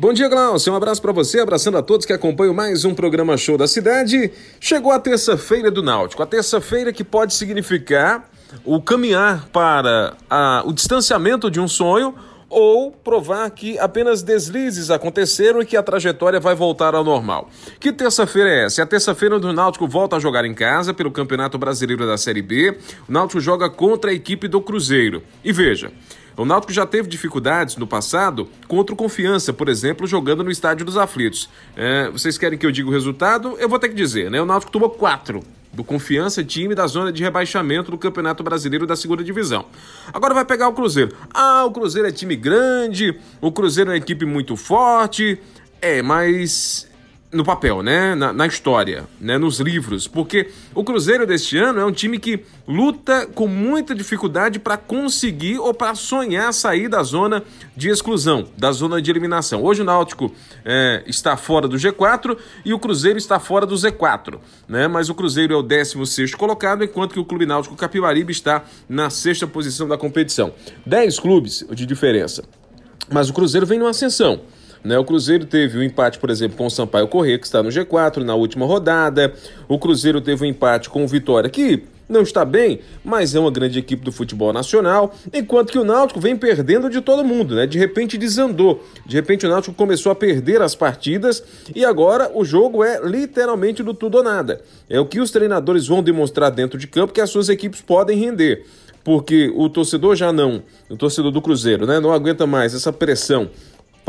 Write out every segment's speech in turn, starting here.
Bom dia, Glaucio. Um abraço para você, abraçando a todos que acompanham mais um programa Show da Cidade. Chegou a terça-feira do Náutico, a terça-feira que pode significar o caminhar para a, o distanciamento de um sonho ou provar que apenas deslizes aconteceram e que a trajetória vai voltar ao normal. Que terça-feira é essa? É a terça-feira do Náutico volta a jogar em casa pelo Campeonato Brasileiro da Série B. O Náutico joga contra a equipe do Cruzeiro. E veja, o Náutico já teve dificuldades no passado contra o Confiança, por exemplo, jogando no Estádio dos Aflitos. É, vocês querem que eu diga o resultado? Eu vou ter que dizer, né? O Náutico tomou quatro do Confiança, time da zona de rebaixamento do Campeonato Brasileiro da Segunda Divisão. Agora vai pegar o Cruzeiro. Ah, o Cruzeiro é time grande, o Cruzeiro é uma equipe muito forte. É, mas no papel, né? Na, na, história, né? Nos livros, porque o Cruzeiro deste ano é um time que luta com muita dificuldade para conseguir ou para sonhar sair da zona de exclusão, da zona de eliminação. Hoje o Náutico é, está fora do G4 e o Cruzeiro está fora do Z4, né? Mas o Cruzeiro é o 16 colocado, enquanto que o Clube Náutico Capibaribe está na sexta posição da competição. 10 clubes de diferença. Mas o Cruzeiro vem numa ascensão. Né? O Cruzeiro teve um empate, por exemplo, com o Sampaio Corrêa, que está no G4 na última rodada. O Cruzeiro teve um empate com o Vitória, que não está bem, mas é uma grande equipe do futebol nacional, enquanto que o Náutico vem perdendo de todo mundo, né? De repente desandou. De repente o Náutico começou a perder as partidas e agora o jogo é literalmente do tudo ou nada. É o que os treinadores vão demonstrar dentro de campo que as suas equipes podem render. Porque o torcedor já não, o torcedor do Cruzeiro, né, não aguenta mais essa pressão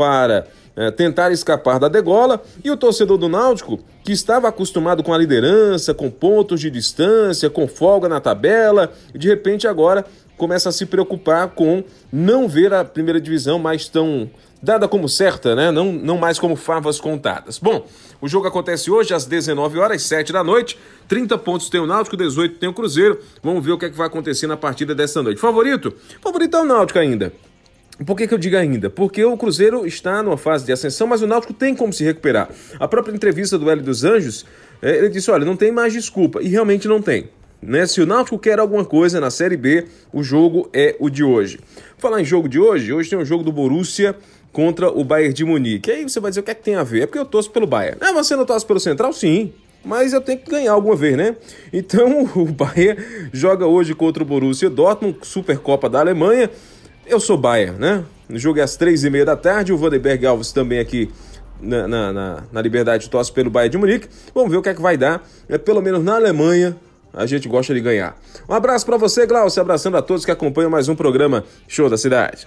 para é, tentar escapar da degola, e o torcedor do Náutico, que estava acostumado com a liderança, com pontos de distância, com folga na tabela, de repente agora começa a se preocupar com não ver a primeira divisão mais tão dada como certa, né? Não, não mais como favas contadas. Bom, o jogo acontece hoje às 19 horas, 7 da noite. 30 pontos tem o Náutico, 18 tem o Cruzeiro. Vamos ver o que, é que vai acontecer na partida dessa noite. Favorito? Favorito é o Náutico ainda. Por que, que eu digo ainda? Porque o Cruzeiro está numa fase de ascensão, mas o Náutico tem como se recuperar. A própria entrevista do Hélio dos Anjos, é, ele disse: olha, não tem mais desculpa. E realmente não tem. Né? Se o Náutico quer alguma coisa na Série B, o jogo é o de hoje. Falar em jogo de hoje, hoje tem um jogo do Borussia contra o Bayern de Munique. Aí você vai dizer o que é que tem a ver? É porque eu torço pelo Bayern. Ah, você não torce pelo Central? Sim. Mas eu tenho que ganhar alguma vez, né? Então o Bayern joga hoje contra o Borussia Dortmund, Supercopa da Alemanha. Eu sou Bayern, né? O jogo é às três e meia da tarde. O Vandenberg Alves também aqui na, na, na, na Liberdade tosse pelo Bayern de Munique. Vamos ver o que é que vai dar. É, pelo menos na Alemanha, a gente gosta de ganhar. Um abraço para você, Glaucio. Abraçando a todos que acompanham mais um programa Show da Cidade.